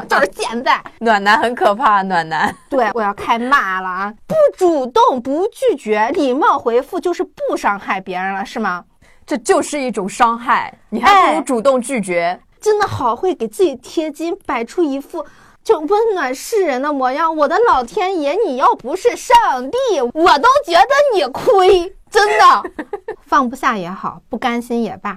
就是现在。暖男很可怕，暖男。对，我要开骂了啊！不主动，不拒绝，礼貌回复就是不伤害别人了，是吗？这就是一种伤害，你还不如主动拒绝。真的好会给自己贴金，摆出一副就温暖世人的模样。我的老天爷，你要不是上帝，我都觉得你亏，真的。放不下也好，不甘心也罢，哎，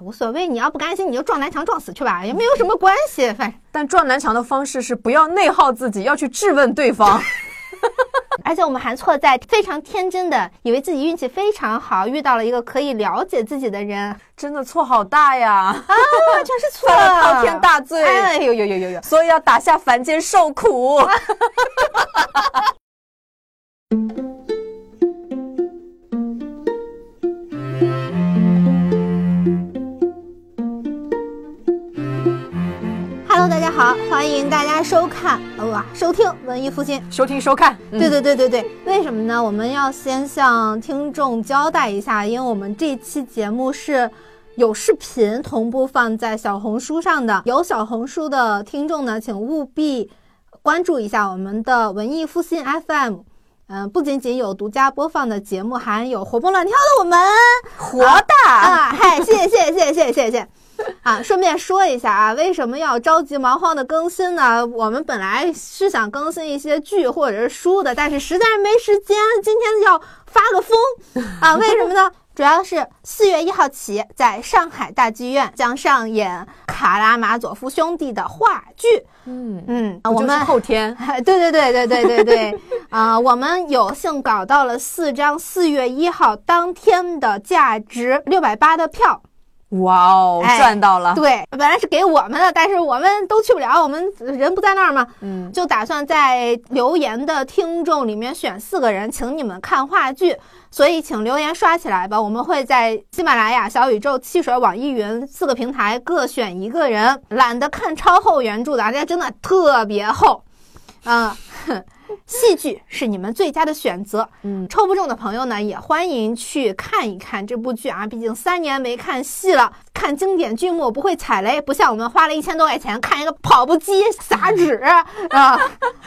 无所谓。你要不甘心，你就撞南墙撞死去吧，也没有什么关系。反正，但撞南墙的方式是不要内耗自己，要去质问对方。而且我们还错在非常天真的以为自己运气非常好，遇到了一个可以了解自己的人，真的错好大呀！啊，全是错，滔天大罪！哎呦呦呦呦呦！所以要打下凡间受苦。欢迎大家收看哇，收听文艺复兴，收听收看。对对对对对，为什么呢？我们要先向听众交代一下，因为我们这期节目是有视频同步放在小红书上的，有小红书的听众呢，请务必关注一下我们的文艺复兴 FM。嗯，不仅仅有独家播放的节目，还有活蹦乱跳的我们活的啊！嗨，谢谢谢谢谢谢谢谢谢谢。啊，顺便说一下啊，为什么要着急忙慌的更新呢？我们本来是想更新一些剧或者是书的，但是实在是没时间。今天要发个疯 啊！为什么呢？主要是四月一号起，在上海大剧院将上演《卡拉马佐夫兄弟》的话剧。嗯嗯，我们后天，对对对对对对对啊，我们有幸搞到了四张四月一号当天的价值六百八的票。哇哦，赚到了！对，本来是给我们的，但是我们都去不了，我们人不在那儿嘛。嗯，就打算在留言的听众里面选四个人，请你们看话剧。所以，请留言刷起来吧！我们会在喜马拉雅、小宇宙、汽水、网易云四个平台各选一个人。懒得看超厚原著的，这真的特别厚，嗯。戏剧是你们最佳的选择，嗯，抽不中的朋友呢，也欢迎去看一看这部剧啊。毕竟三年没看戏了，看经典剧目不会踩雷，不像我们花了一千多块钱看一个跑步机撒纸 啊，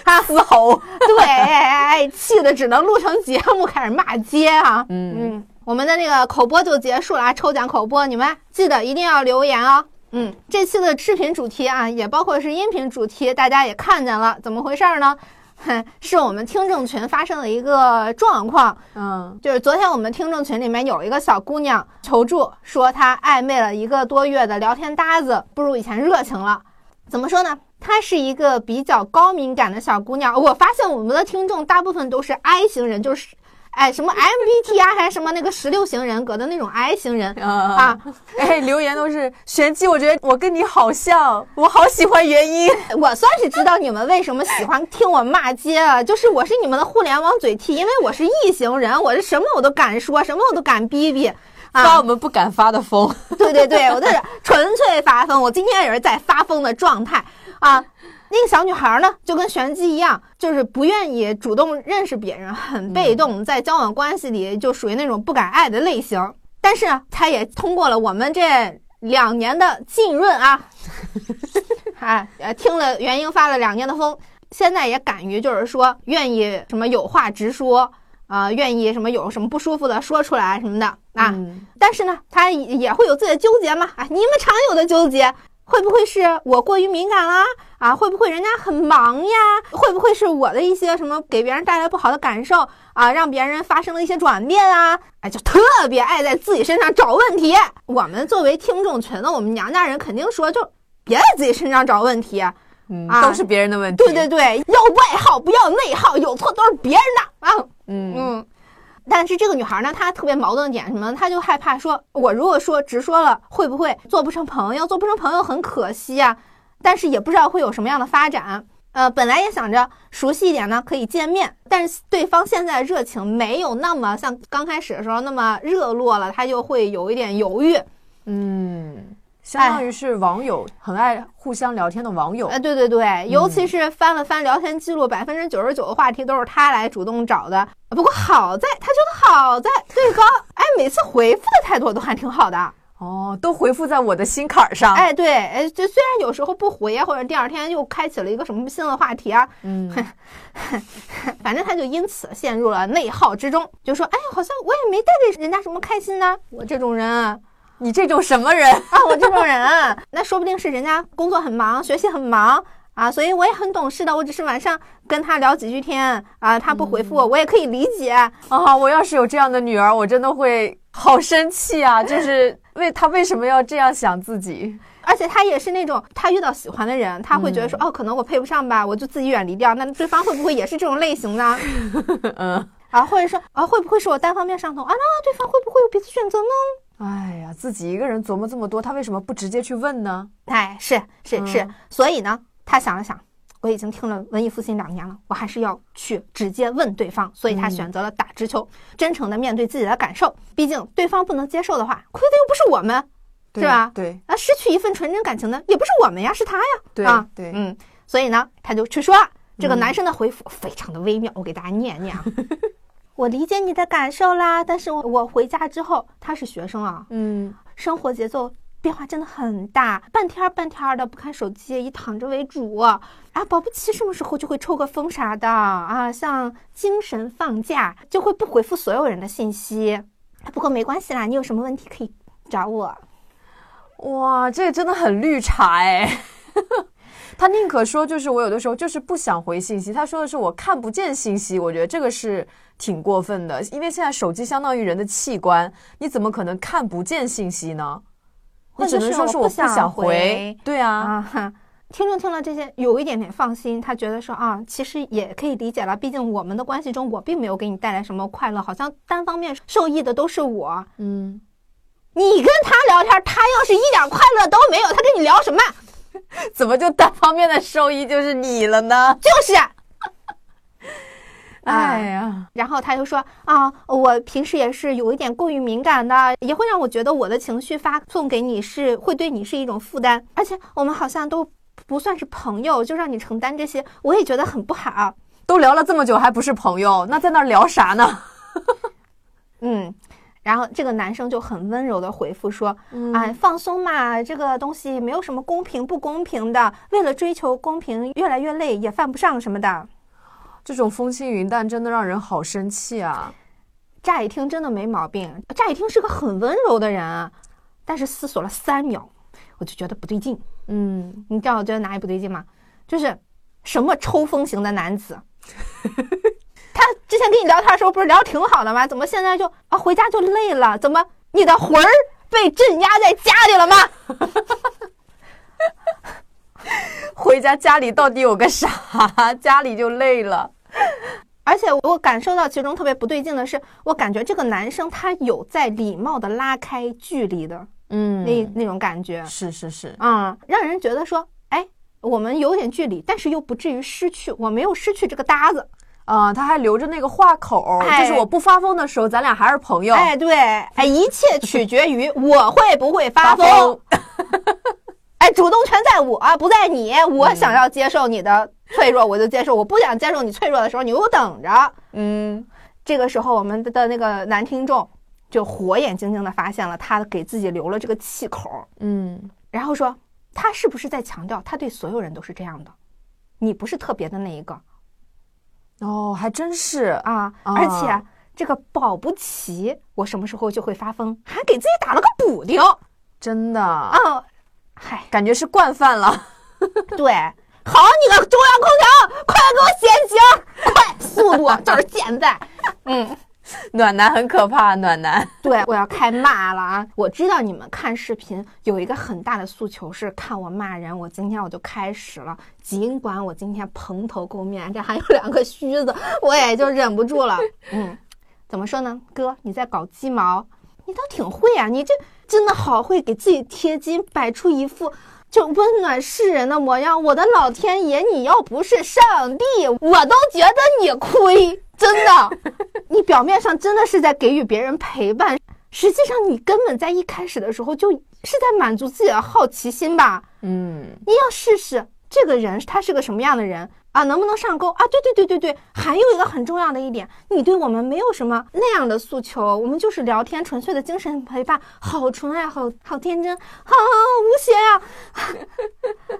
他嘶吼，对，气的只能录成节目开始骂街啊。嗯嗯，我们的那个口播就结束了啊，抽奖口播，你们记得一定要留言哦。嗯，这期的视频主题啊，也包括是音频主题，大家也看见了，怎么回事呢？是我们听众群发生了一个状况，嗯，就是昨天我们听众群里面有一个小姑娘求助，说她暧昧了一个多月的聊天搭子不如以前热情了。怎么说呢？她是一个比较高敏感的小姑娘。我发现我们的听众大部分都是 I 型人，就是。哎，什么 MBTI 还是什么那个十六型人格的那种 I 型人啊？哎，留言都是玄机，我觉得我跟你好像，我好喜欢原因。我算是知道你们为什么喜欢听我骂街了，就是我是你们的互联网嘴替，因为我是异型人，我是什么我都敢说，什么我都敢逼逼，发我们不敢发的疯。对对对，我这是纯粹发疯，我今天也是在发疯的状态啊。那个小女孩呢，就跟玄机一样，就是不愿意主动认识别人，很被动，在交往关系里就属于那种不敢爱的类型。但是呢，她也通过了我们这两年的 浸润啊，啊，呃，听了元英发了两年的疯，现在也敢于就是说愿意什么有话直说啊，愿意什么有什么不舒服的说出来什么的啊。但是呢，她也会有自己的纠结嘛，啊，你们常有的纠结。会不会是我过于敏感啦？啊，会不会人家很忙呀？会不会是我的一些什么给别人带来不好的感受啊，让别人发生了一些转变啊？哎，就特别爱在自己身上找问题。我们作为听众群的，我们娘家人肯定说，就别在自己身上找问题，嗯，都是别人的问题。对对对，要外号不要内耗，有错都是别人的啊。嗯嗯。但是这个女孩呢，她特别矛盾的点什么？她就害怕说，我如果说直说了，会不会做不成朋友？做不成朋友很可惜啊。但是也不知道会有什么样的发展。呃，本来也想着熟悉一点呢，可以见面。但是对方现在热情没有那么像刚开始的时候那么热络了，她就会有一点犹豫。嗯。相当于是网友很爱互相聊天的网友，哎，对对对，尤其是翻了翻聊天记录，百分之九十九的话题都是他来主动找的。不过好在他觉得好在对方，哎，每次回复的态度都还挺好的。哦，都回复在我的心坎儿上。哎，对，哎，就虽然有时候不回啊，或者第二天又开启了一个什么新的话题啊，嗯，反正他就因此陷入了内耗之中，就说：“哎，好像我也没带给人家什么开心呢。我这种人啊，你这种什么人 啊？我这种人啊，那说不定是人家工作很忙，学习很忙啊，所以我也很懂事的。我只是晚上跟他聊几句天啊，他不回复我，我也可以理解。啊，我要是有这样的女儿，我真的会好生气啊！就是为他为什么要这样想自己？而且他也是那种，他遇到喜欢的人，他会觉得说，哦，可能我配不上吧，我就自己远离掉。那对方会不会也是这种类型呢？嗯，啊，或者说，啊，会不会是我单方面上头啊？那对方会不会有别的选择呢？哎呀，自己一个人琢磨这么多，他为什么不直接去问呢？哎，是是是，所以呢，他想了想，我已经听了文艺复兴两年了，我还是要去直接问对方。所以他选择了打直球，真诚的面对自己的感受。毕竟对方不能接受的话，亏的又不是我们。是吧？对，啊，失去一份纯真感情的也不是我们呀，是他呀。对啊，对，嗯，所以呢，他就去说了这个男生的回复非常的微妙，我给大家念念。我理解你的感受啦，但是我我回家之后，他是学生啊，嗯，生活节奏变化真的很大，半天半天的不看手机，以躺着为主啊，保不齐什么时候就会抽个风啥的啊，像精神放假就会不回复所有人的信息。不过没关系啦，你有什么问题可以找我。哇，这个真的很绿茶哎！他宁可说就是我有的时候就是不想回信息，他说的是我看不见信息，我觉得这个是挺过分的，因为现在手机相当于人的器官，你怎么可能看不见信息呢？你只能说是我不想回。对啊！听众听了这些有一点点放心，他觉得说啊，其实也可以理解了，毕竟我们的关系中我并没有给你带来什么快乐，好像单方面受益的都是我。嗯。你跟他聊天，他要是一点快乐都没有，他跟你聊什么？怎么就单方面的受益就是你了呢？就是，哎呀，然后他就说啊，我平时也是有一点过于敏感的，也会让我觉得我的情绪发送给你是会对你是一种负担，而且我们好像都不算是朋友，就让你承担这些，我也觉得很不好。都聊了这么久还不是朋友，那在那聊啥呢？嗯。然后这个男生就很温柔的回复说：“哎，放松嘛，这个东西没有什么公平不公平的。为了追求公平，越来越累，也犯不上什么的。这种风轻云淡真的让人好生气啊！乍一听真的没毛病，乍一听是个很温柔的人，但是思索了三秒，我就觉得不对劲。嗯，你知道我觉得哪里不对劲吗？就是什么抽风型的男子。” 他之前跟你聊天的时候不是聊挺好的吗？怎么现在就啊回家就累了？怎么你的魂儿被镇压在家里了吗？回家家里到底有个啥？家里就累了。而且我感受到其中特别不对劲的是，我感觉这个男生他有在礼貌的拉开距离的，嗯，那那种感觉是是是啊，让人觉得说，哎，我们有点距离，但是又不至于失去，我没有失去这个搭子。啊，他还留着那个话口，就是我不发疯的时候，咱俩还是朋友。哎，对，哎，一切取决于我会不会发疯。哎，主动权在我，不在你。我想要接受你的脆弱，我就接受；我不想接受你脆弱的时候，你给我等着。嗯，这个时候，我们的那个男听众就火眼金睛的发现了他给自己留了这个气口。嗯，然后说他是不是在强调他对所有人都是这样的？你不是特别的那一个。哦，还真是啊！而且这个保不齐我什么时候就会发疯，还给自己打了个补丁，真的啊！嗨，感觉是惯犯了。对，好你个中央空调，快给我显形，快速度就是现在，嗯。暖男很可怕，暖男。对，我要开骂了啊！我知道你们看视频有一个很大的诉求是看我骂人，我今天我就开始了。尽管我今天蓬头垢面，这还有两个须子，我也就忍不住了。嗯，怎么说呢，哥，你在搞鸡毛？你倒挺会啊，你这真的好会给自己贴金，摆出一副就温暖世人的模样。我的老天爷，你要不是上帝，我都觉得你亏。真的，你表面上真的是在给予别人陪伴，实际上你根本在一开始的时候就是在满足自己的好奇心吧？嗯，你要试试这个人他是个什么样的人啊？能不能上钩啊？对对对对对，还有一个很重要的一点，你对我们没有什么那样的诉求，我们就是聊天，纯粹的精神陪伴，好纯爱，好好天真，好无邪啊！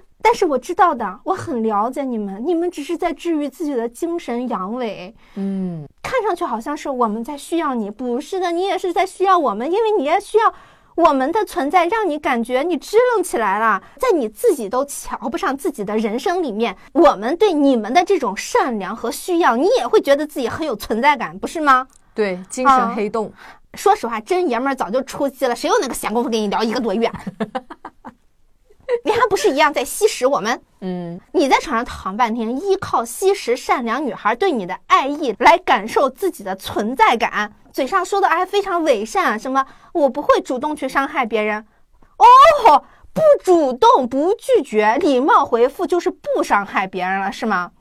但是我知道的，我很了解你们，你们只是在治愈自己的精神阳痿，嗯，看上去好像是我们在需要你，不是的，你也是在需要我们，因为你也需要。我们的存在让你感觉你支棱起来了，在你自己都瞧不上自己的人生里面，我们对你们的这种善良和需要，你也会觉得自己很有存在感，不是吗？对，精神黑洞。说实话，真爷们儿早就出息了，谁有那个闲工夫跟你聊一个多月？你还不是一样在吸食我们？嗯，你在床上躺半天，依靠吸食善良女孩对你的爱意来感受自己的存在感。嘴上说的还非常伪善，什么我不会主动去伤害别人，哦，不主动不拒绝，礼貌回复就是不伤害别人了，是吗？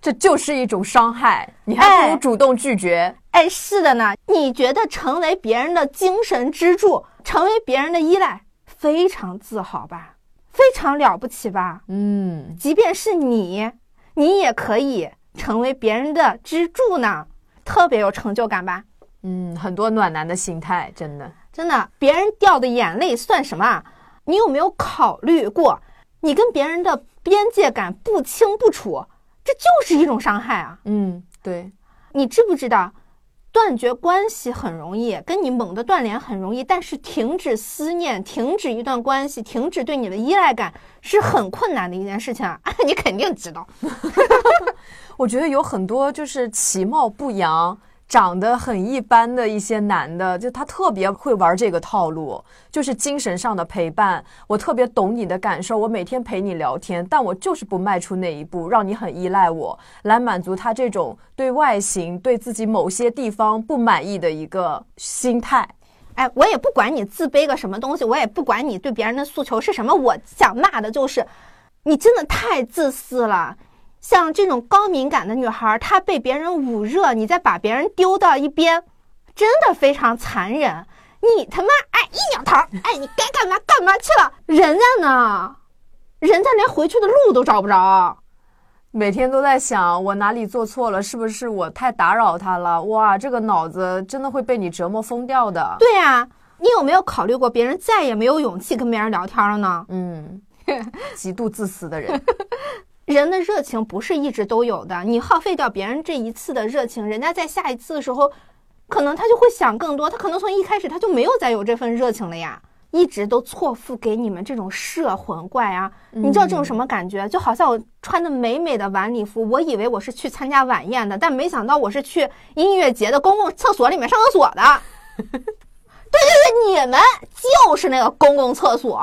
这就是一种伤害，你还不如主动拒绝。哎，是的呢。你觉得成为别人的精神支柱，成为别人的依赖，非常自豪吧？非常了不起吧？嗯，即便是你，你也可以成为别人的支柱呢，特别有成就感吧？嗯，很多暖男的心态，真的，真的，别人掉的眼泪算什么？你有没有考虑过，你跟别人的边界感不清不楚，这就是一种伤害啊！嗯，对，你知不知道，断绝关系很容易，跟你猛的断联很容易，但是停止思念、停止一段关系、停止对你的依赖感是很困难的一件事情啊！你肯定知道。我觉得有很多就是其貌不扬。长得很一般的一些男的，就他特别会玩这个套路，就是精神上的陪伴。我特别懂你的感受，我每天陪你聊天，但我就是不迈出那一步，让你很依赖我，来满足他这种对外形、对自己某些地方不满意的一个心态。哎，我也不管你自卑个什么东西，我也不管你对别人的诉求是什么，我想骂的就是，你真的太自私了。像这种高敏感的女孩，她被别人捂热，你再把别人丢到一边，真的非常残忍。你他妈哎一扭头，哎你该干嘛干嘛去了，人家呢？人家连回去的路都找不着，每天都在想我哪里做错了，是不是我太打扰他了？哇，这个脑子真的会被你折磨疯掉的。对呀，你有没有考虑过别人再也没有勇气跟别人聊天了呢？嗯，极度自私的人。人的热情不是一直都有的，你耗费掉别人这一次的热情，人家在下一次的时候，可能他就会想更多，他可能从一开始他就没有再有这份热情了呀，一直都错付给你们这种摄魂怪啊！你知道这种什么感觉？就好像我穿的美美的晚礼服，我以为我是去参加晚宴的，但没想到我是去音乐节的公共厕所里面上厕所的。对对对，你们就是那个公共厕所，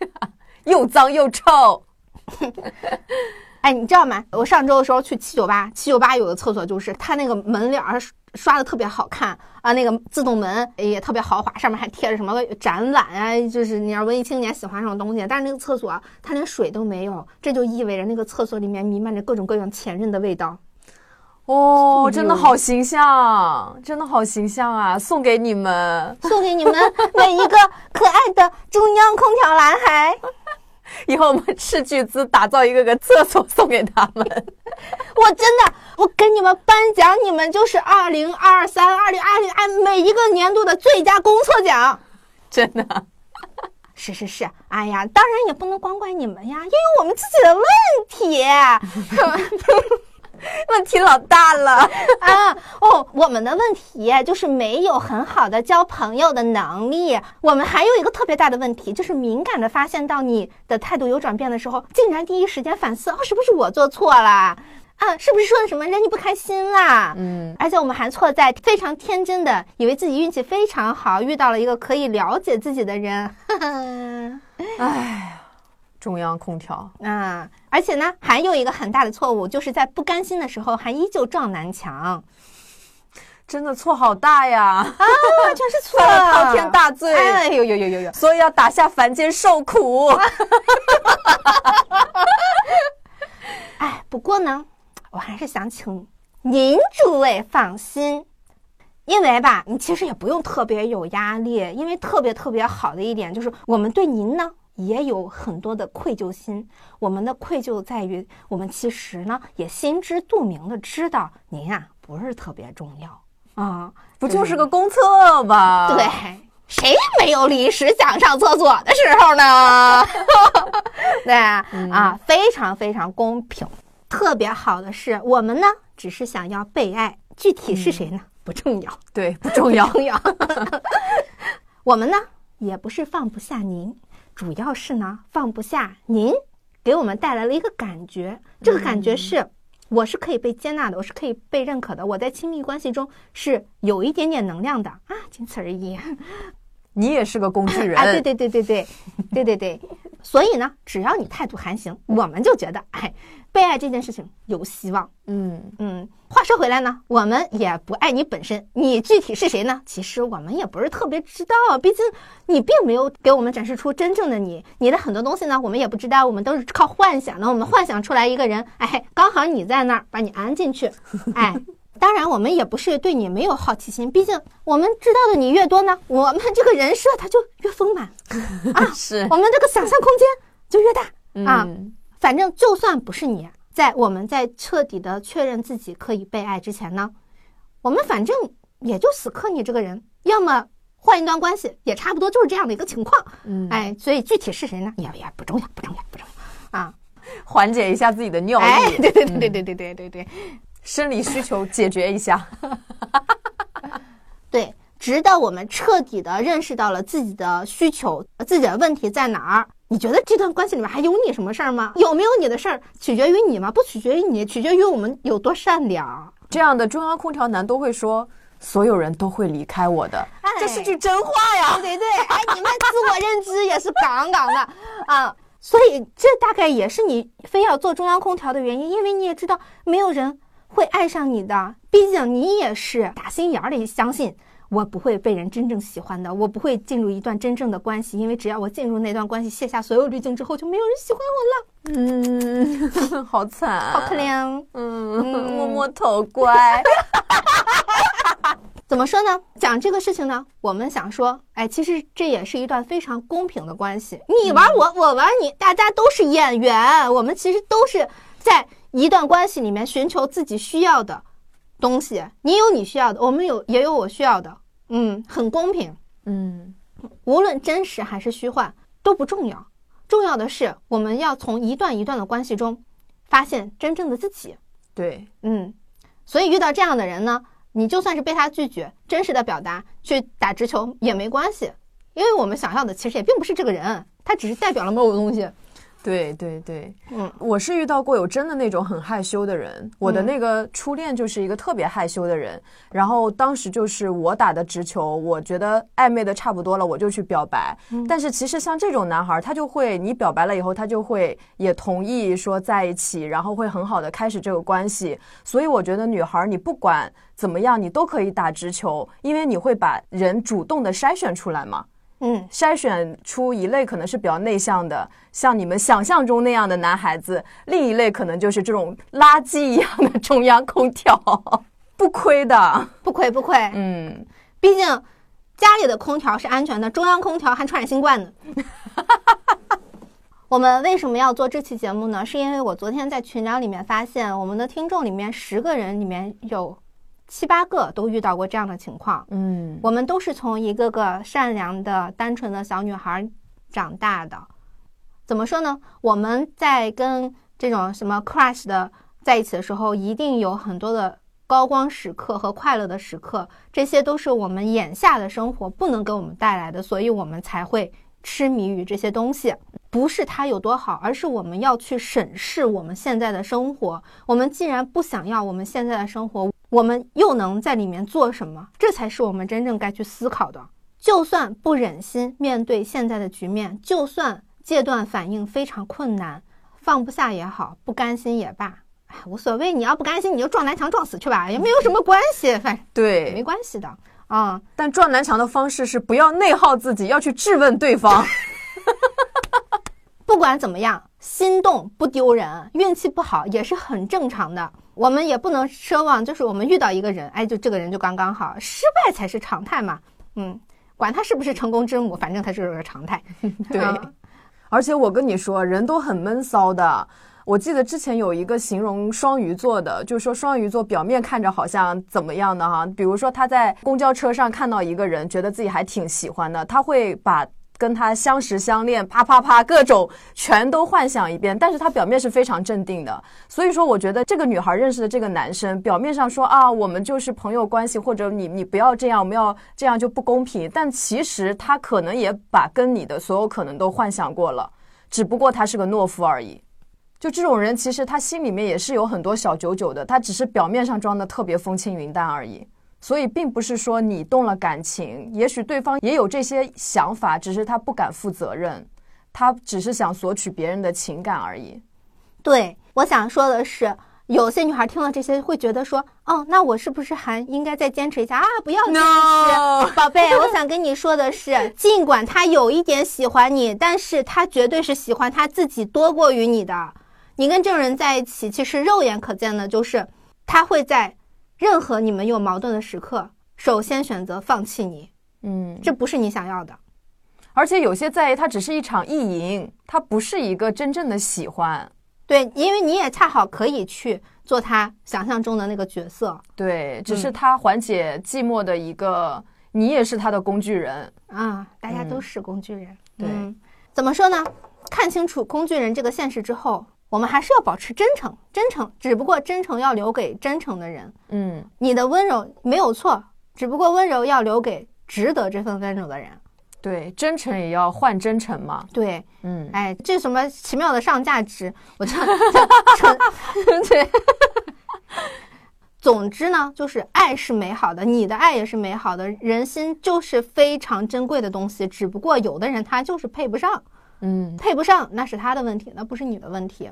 又脏又臭。哎，你知道吗？我上周的时候去七九八，七九八有个厕所，就是它那个门脸儿刷的特别好看啊，那个自动门也特别豪华，上面还贴着什么展览啊，就是你要文艺青年喜欢这种东西。但是那个厕所它连水都没有，这就意味着那个厕所里面弥漫着各种各样前任的味道。哦，真的好形象，真的好形象啊！送给你们，送给你们每一个可爱的中央空调男孩。以后我们斥巨资打造一个个厕所送给他们。我真的，我给你们颁奖，你们就是二零二三、二零二零哎每一个年度的最佳公厕奖。真的，是是是。哎呀，当然也不能光怪你们呀，也有我们自己的问题。问题老大了啊！哦，我们的问题就是没有很好的交朋友的能力。我们还有一个特别大的问题，就是敏感的发现到你的态度有转变的时候，竟然第一时间反思：哦，是不是我做错了？啊，是不是说了什么让你不开心啦？嗯，而且我们还错在非常天真的以为自己运气非常好，遇到了一个可以了解自己的人。哎。中央空调啊，而且呢，还有一个很大的错误，就是在不甘心的时候还依旧撞南墙，真的错好大呀！啊，全是错，滔天大罪！哎呦呦呦呦呦！所以要打下凡间受苦。哎，不过呢，我还是想请您诸位放心，因为吧，你其实也不用特别有压力，因为特别特别好的一点就是我们对您呢。也有很多的愧疚心。我们的愧疚在于，我们其实呢也心知肚明的知道您呀不是特别重要啊，不就是个公厕吗？对，谁没有临时想上厕所的时候呢？对啊，非常非常公平。特别好的是，我们呢只是想要被爱，具体是谁呢不重要，对，不重要。重要。我们呢也不是放不下您，主要是呢放不下您给我们带来了一个感觉，这个感觉是我是可以被接纳的，我是可以被认可的，我在亲密关系中是有一点点能量的啊，仅此而已。你也是个工具人啊，对对对对对，对对对。所以呢，只要你态度还行，我们就觉得，哎，被爱这件事情有希望。嗯嗯。话说回来呢，我们也不爱你本身，你具体是谁呢？其实我们也不是特别知道，毕竟你并没有给我们展示出真正的你，你的很多东西呢，我们也不知道，我们都是靠幻想的。我们幻想出来一个人，哎，刚好你在那儿，把你安进去，哎。当然，我们也不是对你没有好奇心，毕竟我们知道的你越多呢，我们这个人设它就越丰满 啊，是我们这个想象空间就越大啊。反正就算不是你，在我们在彻底的确认自己可以被爱之前呢，我们反正也就死磕你这个人，要么换一段关系，也差不多就是这样的一个情况。嗯，哎，所以具体是谁呢，也也不重要，不重要，不重要啊，缓解一下自己的尿意。对对对对对对对对对。生理需求解决一下，对，直到我们彻底的认识到了自己的需求，自己的问题在哪儿？你觉得这段关系里面还有你什么事儿吗？有没有你的事儿，取决于你吗？不取决于你，取决于我们有多善良。这样的中央空调男都会说，所有人都会离开我的，这是句真话呀！对对对，哎，你们自我认知也是杠杠的啊，所以这大概也是你非要做中央空调的原因，因为你也知道没有人。会爱上你的，毕竟你也是打心眼里相信我不会被人真正喜欢的，我不会进入一段真正的关系，因为只要我进入那段关系，卸下所有滤镜之后，就没有人喜欢我了。嗯，好惨，好可怜。嗯，摸摸头，乖。怎么说呢？讲这个事情呢，我们想说，哎，其实这也是一段非常公平的关系，你玩我，我玩你，大家都是演员，我们其实都是在。一段关系里面寻求自己需要的东西，你有你需要的，我们有也有我需要的，嗯，很公平，嗯，无论真实还是虚幻都不重要，重要的是我们要从一段一段的关系中发现真正的自己，对，嗯，所以遇到这样的人呢，你就算是被他拒绝，真实的表达去打直球也没关系，因为我们想要的其实也并不是这个人，他只是代表了某种东西。对对对，嗯，我是遇到过有真的那种很害羞的人，我的那个初恋就是一个特别害羞的人，然后当时就是我打的直球，我觉得暧昧的差不多了，我就去表白，但是其实像这种男孩，他就会你表白了以后，他就会也同意说在一起，然后会很好的开始这个关系，所以我觉得女孩你不管怎么样，你都可以打直球，因为你会把人主动的筛选出来嘛。嗯，筛选出一类可能是比较内向的，像你们想象中那样的男孩子；另一类可能就是这种垃圾一样的中央空调，不亏的，不亏不亏。嗯，毕竟家里的空调是安全的，中央空调还传染新冠呢。我们为什么要做这期节目呢？是因为我昨天在群聊里面发现，我们的听众里面十个人里面有。七八个都遇到过这样的情况，嗯，我们都是从一个个善良的、单纯的小女孩长大的。怎么说呢？我们在跟这种什么 crush 的在一起的时候，一定有很多的高光时刻和快乐的时刻，这些都是我们眼下的生活不能给我们带来的，所以我们才会痴迷于这些东西。不是它有多好，而是我们要去审视我们现在的生活。我们既然不想要我们现在的生活，我们又能在里面做什么？这才是我们真正该去思考的。就算不忍心面对现在的局面，就算戒断反应非常困难，放不下也好，不甘心也罢，哎，无所谓。你要不甘心，你就撞南墙撞死去吧，也没有什么关系，反正 对，没关系的啊。但撞南墙的方式是不要内耗自己，要去质问对方。不管怎么样，心动不丢人，运气不好也是很正常的。我们也不能奢望，就是我们遇到一个人，哎，就这个人就刚刚好，失败才是常态嘛。嗯，管他是不是成功之母，反正他就是个常态。对，而且我跟你说，人都很闷骚的。我记得之前有一个形容双鱼座的，就是说双鱼座表面看着好像怎么样的哈，比如说他在公交车上看到一个人，觉得自己还挺喜欢的，他会把跟他相识相恋，啪啪啪各种全都幻想一遍，但是他表面是非常镇定的。所以说，我觉得这个女孩认识的这个男生，表面上说啊，我们就是朋友关系，或者你你不要这样，我们要这样就不公平，但其实他可能也把跟你的所有可能都幻想过了，只不过他是个懦夫而已。就这种人，其实他心里面也是有很多小九九的，他只是表面上装的特别风轻云淡而已。所以，并不是说你动了感情，也许对方也有这些想法，只是他不敢负责任，他只是想索取别人的情感而已。对，我想说的是，有些女孩听了这些会觉得说，哦，那我是不是还应该再坚持一下啊？不要坚持，宝贝，我想跟你说的是，尽管他有一点喜欢你，但是他绝对是喜欢他自己多过于你的。你跟这种人在一起，其实肉眼可见的就是，他会在任何你们有矛盾的时刻，首先选择放弃你。嗯，这不是你想要的。而且有些在意，它只是一场意淫，它不是一个真正的喜欢。对，因为你也恰好可以去做他想象中的那个角色。对，只是他缓解寂寞的一个，你也是他的工具人啊，大家都是工具人。对，怎么说呢？看清楚工具人这个现实之后。我们还是要保持真诚，真诚，只不过真诚要留给真诚的人。嗯，你的温柔没有错，只不过温柔要留给值得这份温柔的人。对，真诚也要换真诚嘛。对，嗯，哎，这什么奇妙的上价值？我这。总之呢，就是爱是美好的，你的爱也是美好的，人心就是非常珍贵的东西。只不过有的人他就是配不上。嗯，配不上那是他的问题，那不是你的问题。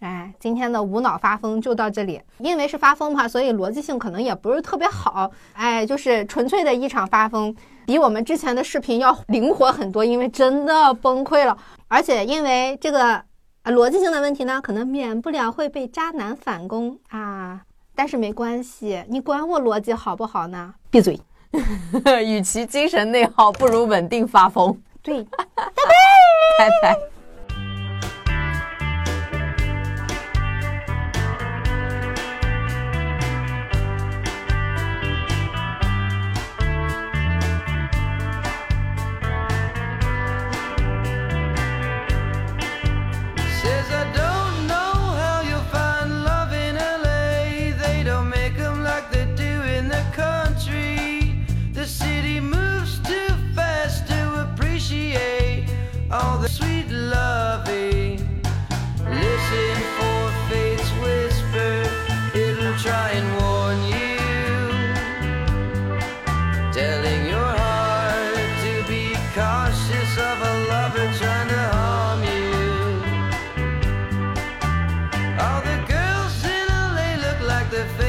哎，今天的无脑发疯就到这里，因为是发疯嘛，所以逻辑性可能也不是特别好。哎，就是纯粹的一场发疯，比我们之前的视频要灵活很多，因为真的崩溃了。而且因为这个逻辑性的问题呢，可能免不了会被渣男反攻啊。但是没关系，你管我逻辑好不好呢？闭嘴。与其精神内耗，不如稳定发疯。对，拜拜，拜拜。the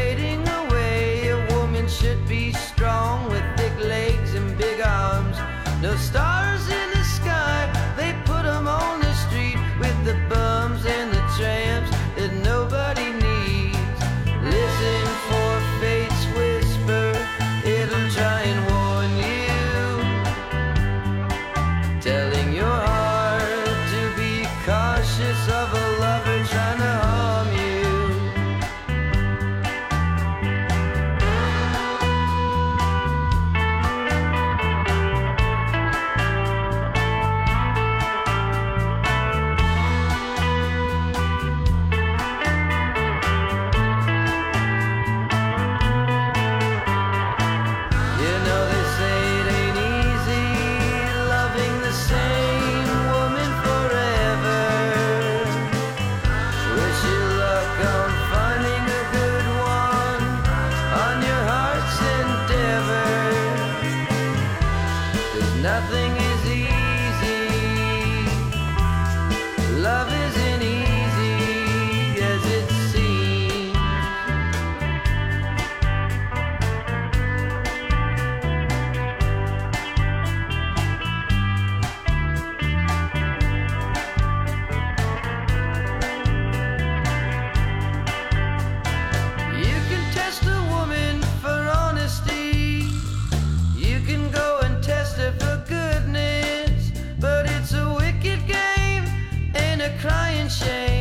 谁？